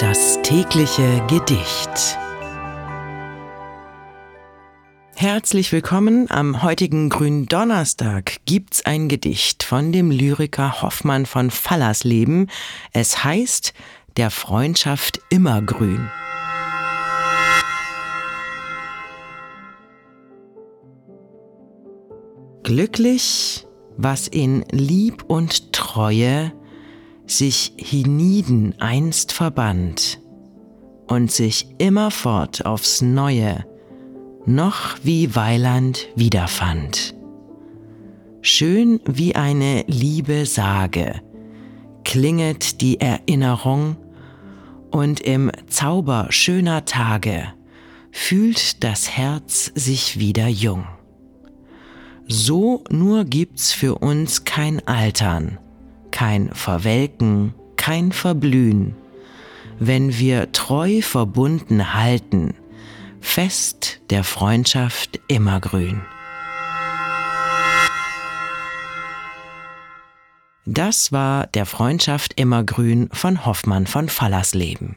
Das tägliche Gedicht. Herzlich willkommen. Am heutigen Gründonnerstag gibt's ein Gedicht von dem Lyriker Hoffmann von Fallersleben. Es heißt Der Freundschaft immergrün. Glücklich, was in Lieb und Treue sich hienieden einst verband und sich immerfort aufs Neue noch wie Weiland wiederfand. Schön wie eine liebe Sage klinget die Erinnerung und im Zauber schöner Tage fühlt das Herz sich wieder jung. So nur gibt's für uns kein Altern, kein Verwelken, kein Verblühen, wenn wir treu verbunden halten, fest der Freundschaft immergrün. Das war der Freundschaft immergrün von Hoffmann von Fallersleben.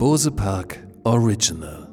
Bose Park Original